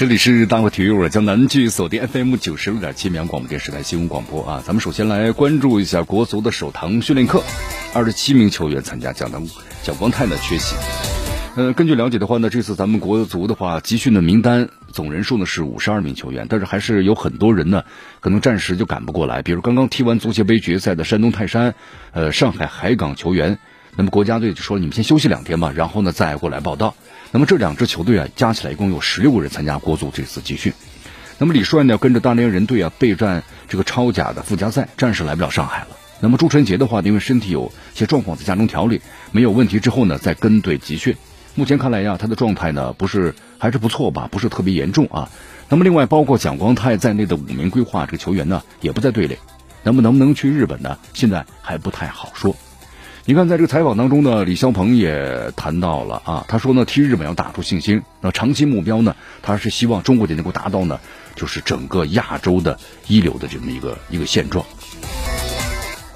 这里是大话体育，我江南剧锁定 FM 九十六点七绵阳广播电视台新闻广播啊。咱们首先来关注一下国足的首堂训练课，二十七名球员参加，蒋当蒋光太呢缺席。呃，根据了解的话呢，这次咱们国足的话集训的名单总人数呢是五十二名球员，但是还是有很多人呢可能暂时就赶不过来。比如刚刚踢完足协杯决赛的山东泰山、呃上海海港球员，那么国家队就说你们先休息两天吧，然后呢再过来报道。那么这两支球队啊加起来一共有十六个人参加国足这次集训。那么李帅呢跟着大连人队啊备战这个超甲的附加赛，暂时来不了上海了。那么朱晨杰的话，因为身体有些状况，在家中调理没有问题之后呢，再跟队集训。目前看来呀，他的状态呢不是还是不错吧，不是特别严重啊。那么另外包括蒋光太在内的五名规划这个球员呢，也不在队里。那么能不能去日本呢？现在还不太好说。你看，在这个采访当中呢，李霄鹏也谈到了啊，他说呢，踢日本要打出信心。那长期目标呢，他是希望中国队能够达到呢，就是整个亚洲的一流的这么一个一个现状。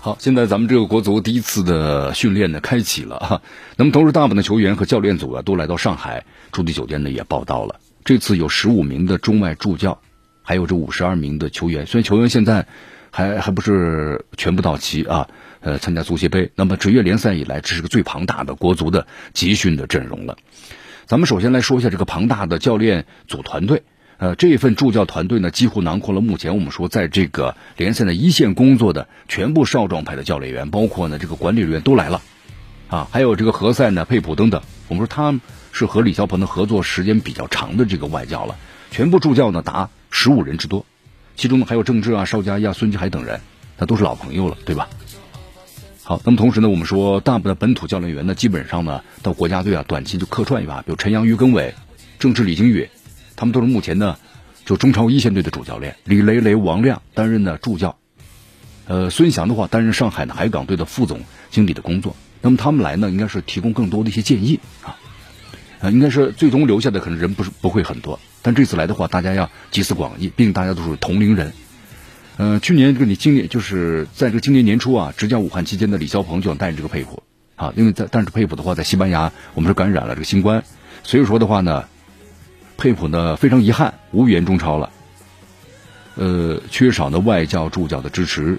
好，现在咱们这个国足第一次的训练呢开启了哈。那么同时，大部分的球员和教练组啊都来到上海驻地酒店呢也报道了。这次有十五名的中外助教，还有这五十二名的球员。虽然球员现在还还不是全部到齐啊，呃，参加足协杯。那么职业联赛以来，这是个最庞大的国足的集训的阵容了。咱们首先来说一下这个庞大的教练组团队。呃，这一份助教团队呢，几乎囊括了目前我们说在这个联赛的一线工作的全部少壮派的教练员，包括呢这个管理人员都来了，啊，还有这个何塞呢、佩普等等。我们说他是和李霄鹏的合作时间比较长的这个外教了，全部助教呢达十五人之多，其中呢还有郑智啊、邵佳一啊、孙继海等人，那都是老朋友了，对吧？好，那么同时呢，我们说大部分的本土教练员呢，基本上呢到国家队啊短期就客串一把，比如陈阳、于根伟、郑智、李金宇。他们都是目前呢，就中超一线队的主教练，李雷雷、王亮担任呢助教，呃，孙翔的话担任上海的海港队的副总经理的工作。那么他们来呢，应该是提供更多的一些建议啊，应该是最终留下的可能人不是不会很多，但这次来的话，大家要集思广益，毕竟大家都是同龄人。呃，去年这个你今年就是在这个今年年初啊，执教武汉期间的李霄鹏就想带这个佩普啊，因为在但是佩普的话在西班牙，我们是感染了这个新冠，所以说的话呢。佩普呢非常遗憾无缘中超了，呃，缺少呢外教助教的支持，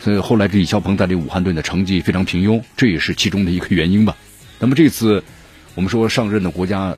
所以后来这李霄鹏带领武汉队的成绩非常平庸，这也是其中的一个原因吧。那么这次我们说上任的国家。